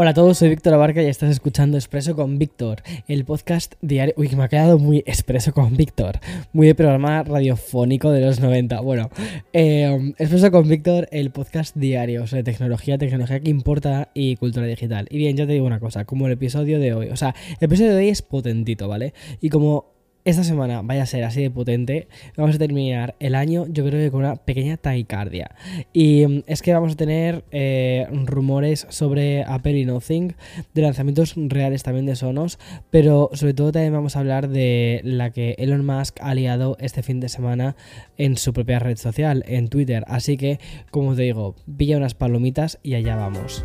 Hola a todos, soy Víctor Abarca y estás escuchando Expreso con Víctor, el podcast diario. Uy, me ha quedado muy Expreso con Víctor, muy de programa radiofónico de los 90. Bueno, eh, Expreso con Víctor, el podcast diario sobre tecnología, tecnología que importa y cultura digital. Y bien, yo te digo una cosa, como el episodio de hoy, o sea, el episodio de hoy es potentito, ¿vale? Y como esta semana vaya a ser así de potente, vamos a terminar el año yo creo que con una pequeña taquicardia. Y mm, es que vamos a tener eh, rumores sobre Apple y Nothing, de lanzamientos reales también de Sonos, pero sobre todo también vamos a hablar de la que Elon Musk ha liado este fin de semana en su propia red social, en Twitter. Así que, como te digo, pilla unas palomitas y allá vamos.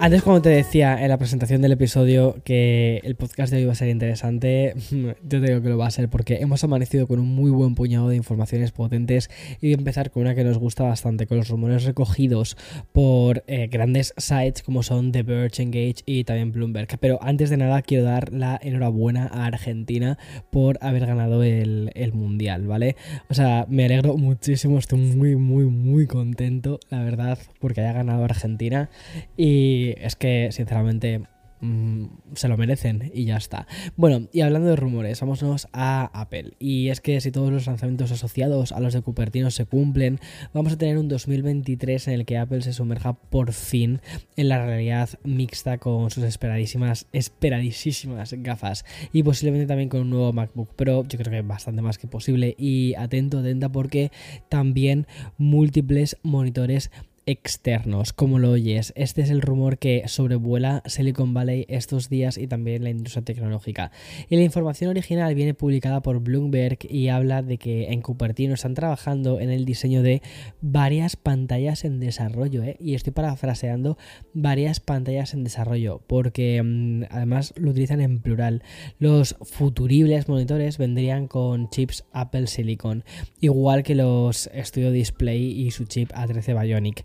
Antes cuando te decía en la presentación del episodio que el podcast de hoy va a ser interesante, yo te digo que lo va a ser porque hemos amanecido con un muy buen puñado de informaciones potentes y voy a empezar con una que nos gusta bastante, con los rumores recogidos por eh, grandes sites como son The Verge, Engage y también Bloomberg. Pero antes de nada quiero dar la enhorabuena a Argentina por haber ganado el, el Mundial, ¿vale? O sea, me alegro muchísimo, estoy muy, muy, muy contento, la verdad, porque haya ganado Argentina y es que, sinceramente, mm, se lo merecen y ya está. Bueno, y hablando de rumores, vámonos a Apple. Y es que si todos los lanzamientos asociados a los de Cupertino se cumplen, vamos a tener un 2023 en el que Apple se sumerja por fin en la realidad mixta con sus esperadísimas, esperadísimas gafas. Y posiblemente también con un nuevo MacBook Pro, yo creo que bastante más que posible. Y atento, atenta, porque también múltiples monitores externos, como lo oyes. Este es el rumor que sobrevuela Silicon Valley estos días y también la industria tecnológica. Y la información original viene publicada por Bloomberg y habla de que en Cupertino están trabajando en el diseño de varias pantallas en desarrollo. ¿eh? Y estoy parafraseando varias pantallas en desarrollo porque mm, además lo utilizan en plural. Los futuribles monitores vendrían con chips Apple Silicon, igual que los Studio Display y su chip A13 Bionic.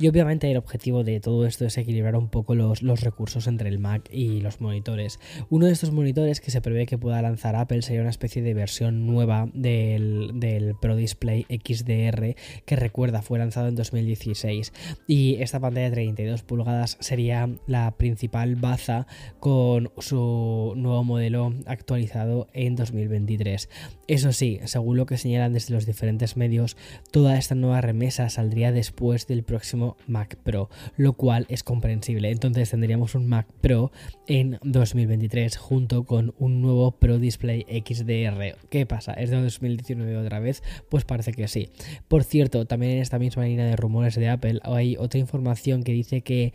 Y obviamente el objetivo de todo esto es equilibrar un poco los, recursos entre el Mac y los monitores. Uno de estos monitores que se prevé que pueda lanzar Apple sería una especie de versión nueva del, Pro Display XDR que recuerda fue lanzado en 2016. Y esta pantalla de 32 pulgadas sería la principal baza con su nuevo modelo actualizado en 2023. Eso sí, según lo que señalan desde los diferentes medios, toda esta nueva remesa saldría después del próximo Mac Pro, lo cual es comprensible. Entonces tendríamos un Mac Pro en 2023 junto con un nuevo Pro Display XDR. ¿Qué pasa? ¿Es de 2019 otra vez? Pues parece que sí. Por cierto, también en esta misma línea de rumores de Apple hay otra información que dice que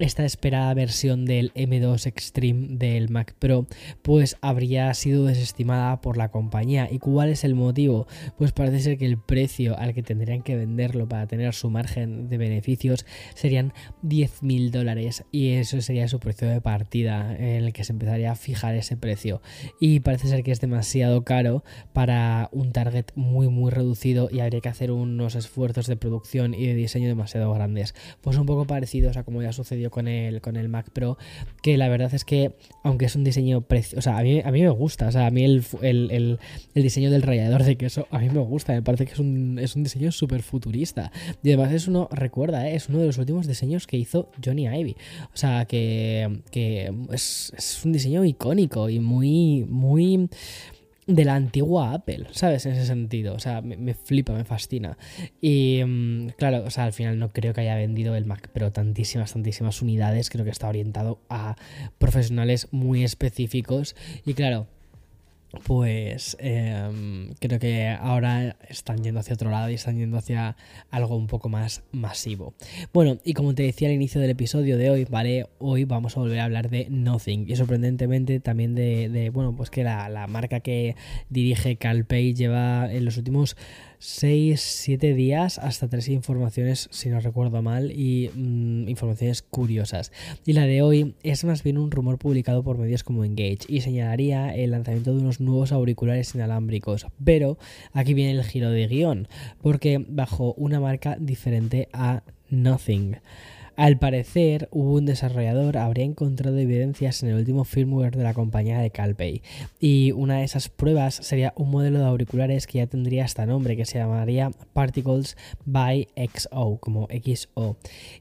esta esperada versión del M2 Extreme del Mac Pro pues habría sido desestimada por la compañía. ¿Y cuál es el motivo? Pues parece ser que el precio al que tendrían que venderlo para tener su margen de beneficios serían 10.000 dólares y eso sería su precio de partida en el que se empezaría a fijar ese precio. Y parece ser que es demasiado caro para un target muy muy reducido y habría que hacer unos esfuerzos de producción y de diseño demasiado grandes. Pues un poco parecidos a como ya sucedió con el, con el Mac Pro, que la verdad es que, aunque es un diseño precioso, o sea, a mí, a mí me gusta, o sea, a mí el, el, el, diseño del rallador de queso, a mí me gusta, me parece que es un, es un diseño súper futurista. Y además es uno, recuerda, ¿eh? es uno de los últimos diseños que hizo Johnny Ivy. O sea, que, que es, es un diseño icónico y muy, muy de la antigua Apple, ¿sabes? En ese sentido, o sea, me, flipa, me fascina. Y mm, claro, o sea, al final no creo que haya vendido el Mac Pro tantísimas, tantísimas unidades, creo que está orientado a profesionales muy específicos y claro, pues em, creo que ahora están yendo hacia otro lado y están yendo hacia algo un poco más masivo. Bueno, y como te decía al inicio del episodio de hoy, ¿vale? Hoy vamos a volver a hablar de Nothing y sorprendentemente también de, bueno, pues que la, la marca que dirige CalPay lleva en los últimos 6, 7 días hasta tres informaciones, si no recuerdo mal, y mm, informaciones curiosas. Y la de hoy es más bien un rumor publicado por medios como Engage y señalaría el lanzamiento de unos nuevos auriculares inalámbricos. Pero aquí viene el giro de guion, porque bajo una marca diferente a Nothing. Al parecer, un desarrollador habría encontrado evidencias en el último firmware de la compañía de Calpay, y una de esas pruebas sería un modelo de auriculares que ya tendría este nombre, que se llamaría Particles by XO, como XO.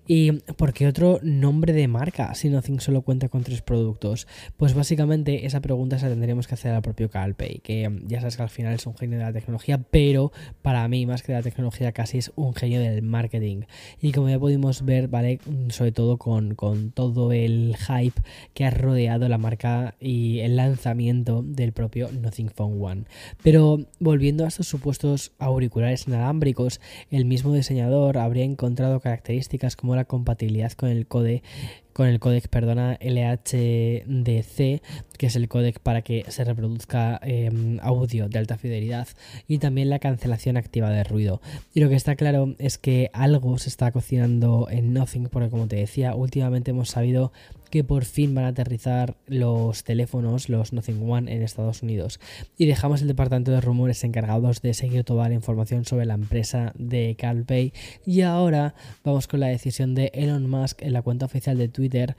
¿Y por qué otro nombre de marca si Nothing solo cuenta con tres productos? Pues básicamente esa pregunta se la tendríamos que hacer al propio Calpay, que ya sabes que al final es un genio de la tecnología, pero para mí, más que de la tecnología, casi es un genio del marketing. Y como ya pudimos ver, ¿vale? Sobre todo con, todo el hype que ha rodeado la marca y el lanzamiento del propio Nothing Phone One. Pero volviendo a estos supuestos auriculares inalámbricos, el mismo diseñador habría encontrado características como la compatibilidad con el code con el códec, perdona, LHDC, que es el códec para que se reproduzca em, audio de alta fidelidad, y también la cancelación activa de ruido. Y lo que está claro es que algo se está cocinando en Nothing, porque como te decía, últimamente hemos sabido que por fin van a aterrizar los teléfonos, los Nothing One, en Estados Unidos. Y dejamos el departamento de rumores encargados de seguir toda la información sobre la empresa de CalPay. Y ahora vamos con la decisión de Elon Musk en la cuenta oficial de Twitter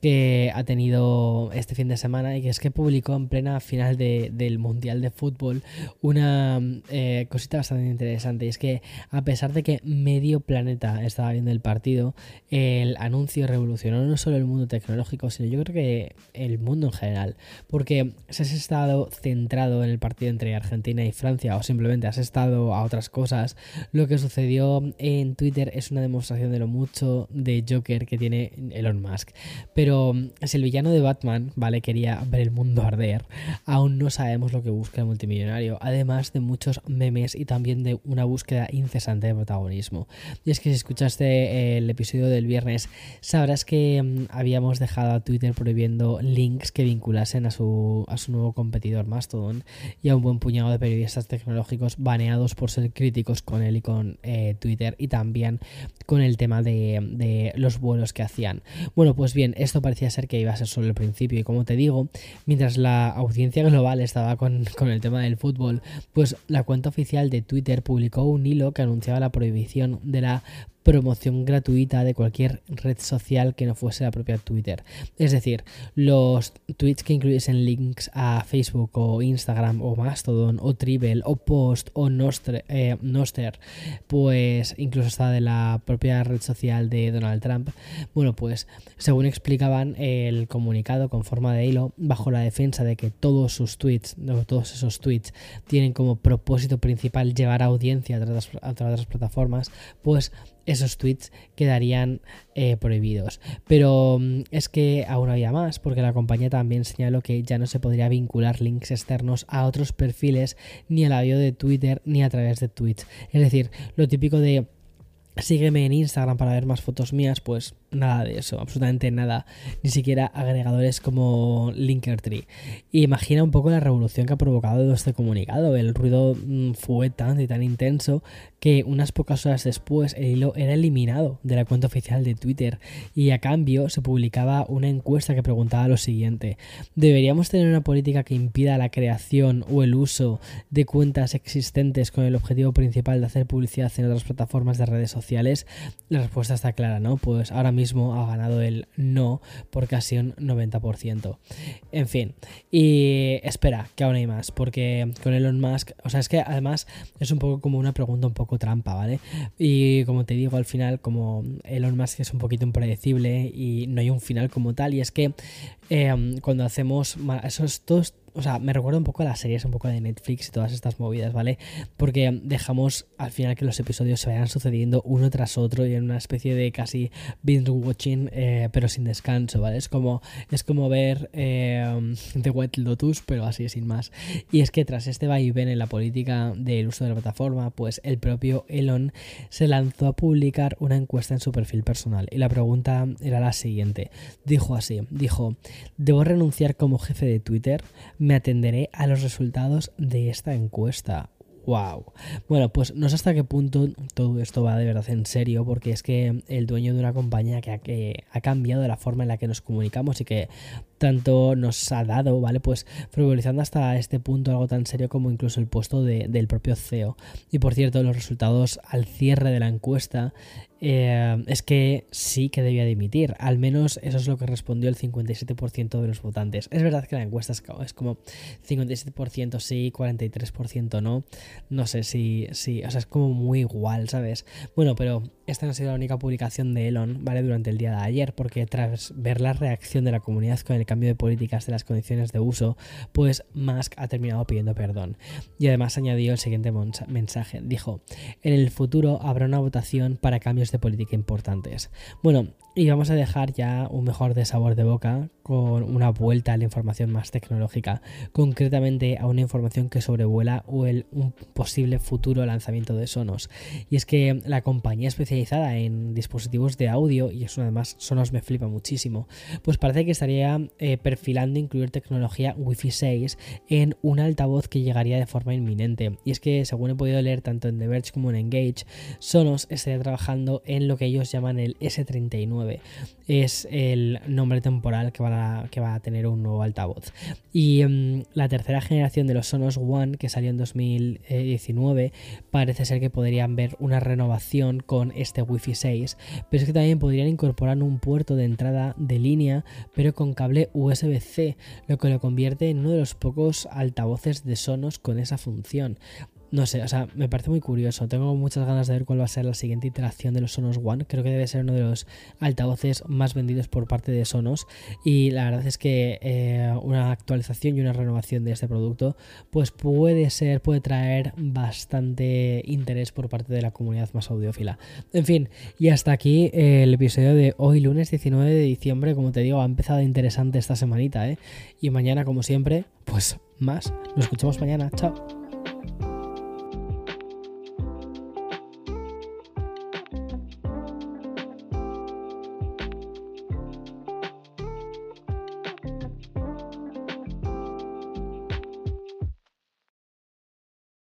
que ha tenido este fin de semana y que es que publicó en plena final del Mundial de Fútbol una eh, cosita bastante interesante y es que a pesar de que medio planeta estaba viendo el partido, el anuncio revolucionó no solo el mundo tecnológico, sino yo creo que el mundo en general, porque si has estado centrado en el partido entre Argentina y Francia o simplemente has estado a otras cosas, lo que sucedió en Twitter es una demostración de lo mucho de Joker que tiene Elon Musk. Pero pero mm, si el villano de Batman, ¿vale? Quería ver el mundo arder, aún no sabemos lo que busca el multimillonario, además de muchos memes y también de una búsqueda incesante de protagonismo. Y es que si escuchaste el episodio del viernes, sabrás que mm, habíamos dejado a Twitter prohibiendo links que vinculasen a su, a su nuevo competidor Mastodon y a un buen puñado de periodistas tecnológicos baneados por ser críticos con él y con eh, Twitter y también con el tema de, de los vuelos que hacían. Bueno, pues bien, esto parecía ser que iba a ser solo el principio. Y como te digo, mientras la audiencia global estaba con, con el tema del fútbol, pues la cuenta oficial de Twitter publicó un hilo que anunciaba la prohibición de la promoción gratuita de cualquier red social que no fuese la propia Twitter. Es decir, los tweets que incluyesen links a Facebook o Instagram o Mastodon o Tribble o Post o eh, Noster, pues incluso hasta de la propia red social de Donald Trump, bueno, pues según explicaban el comunicado con forma de hilo, bajo la defensa de que todos sus tweets, todos esos tweets tienen como propósito principal llevar audiencia a otras, a otras plataformas, pues esos tweets quedarían eh, prohibidos. Pero mm, es que aún había más, porque la compañía también señaló que ya no se podría vincular links externos a otros perfiles ni a la de Twitter ni a través de tweets. Es decir, lo típico de sígueme en Instagram para ver más fotos mías, pues nada de eso, absolutamente nada, ni siquiera agregadores como Linkertree. Imagina un poco la revolución que ha provocado este comunicado. El ruido mm, fue tan y tan intenso que unas pocas horas después el hilo era eliminado de la cuenta oficial de Twitter y a cambio se publicaba una encuesta que preguntaba lo siguiente: ¿deberíamos tener una política que impida la creación o el uso de cuentas existentes con el objetivo principal de hacer publicidad en otras plataformas de redes sociales? La respuesta está clara, ¿no? Pues ahora mismo ha ganado el no por casi un 90%. En fin, y espera, que aún hay más, porque con Elon Musk, o sea, es que además es un poco como una pregunta un poco trampa, ¿vale? Y como te digo, al final, como Elon Musk es un poquito impredecible y no hay un final como tal, y es que eh, cuando hacemos esos todos o sea, me recuerda un poco a las series, un poco de Netflix y todas estas movidas, ¿vale? Porque dejamos al final que los episodios se vayan sucediendo uno tras otro y en una especie de casi binge watching, eh, pero sin descanso, ¿vale? Es como, es como ver eh, The White Lotus, pero así sin más. Y es que tras este vaivén en la política del uso de la plataforma, pues el propio Elon se lanzó a publicar una encuesta en su perfil personal. Y la pregunta era la siguiente. Dijo así, dijo, ¿debo renunciar como jefe de Twitter? Atenderé a los resultados de esta encuesta. Wow. Bueno, pues no sé hasta qué punto todo esto va de verdad en serio, porque es que el dueño de una compañía que ha, que ha cambiado la forma en la que nos comunicamos y que tanto nos ha dado, ¿vale? Pues frivolizando hasta este punto algo tan serio como incluso el puesto del propio CEO. Y por cierto, los resultados al cierre de la encuesta eh, es que sí que debía dimitir. Al menos eso es lo que respondió el 57% de los votantes. Es verdad que la encuesta es, como 57% sí, 43% no. No sé si, si, o sea, es como muy igual, ¿sabes? Bueno, pero esta no ha sido la única publicación de Elon, ¿vale? Durante el día de ayer, porque tras ver la reacción de la comunidad con el cambio de políticas de las condiciones de uso, pues Musk ha terminado pidiendo perdón. Y además añadió el siguiente mensaje. Dijo, en el futuro habrá una votación para cambios de política importantes. Bueno, y vamos a dejar ya un mejor de sabor de boca con una vuelta a la información más tecnológica, concretamente a una información que sobrevuela el, un posible futuro lanzamiento de Sonos. Y es que la compañía especializada en dispositivos de audio, y eso además Sonos me flipa muchísimo, pues parece que estaría eh, perfilando incluir tecnología Wi-Fi 6 en un altavoz que llegaría de forma inminente. Y es que según he podido leer tanto en The Verge como en Engage, Sonos estaría trabajando en lo que ellos llaman el S39 es el nombre temporal que va a, que va a tener un nuevo altavoz. Y em, la tercera generación de los Sonos One, que salió en 2019, parece ser que podrían ver una renovación con este Wi-Fi 6, pero es que también podrían incorporar un puerto de entrada de línea, pero con cable USB-C, lo que lo convierte en uno de los pocos altavoces de Sonos con esa función. No sé, o sea, me parece muy curioso. Tengo muchas ganas de ver cuál va a ser la siguiente iteración de los Sonos One. Creo que debe ser uno de los altavoces más vendidos por parte de Sonos. Y la verdad es que eh, una actualización y una renovación de este producto, pues puede ser, puede traer bastante interés por parte de la comunidad más audiófila. En fin, y hasta aquí el episodio de hoy, lunes 19 de diciembre. Como te digo, ha empezado interesante esta semanita, ¿eh? Y mañana, como siempre, pues más. Nos escuchamos mañana. Chao.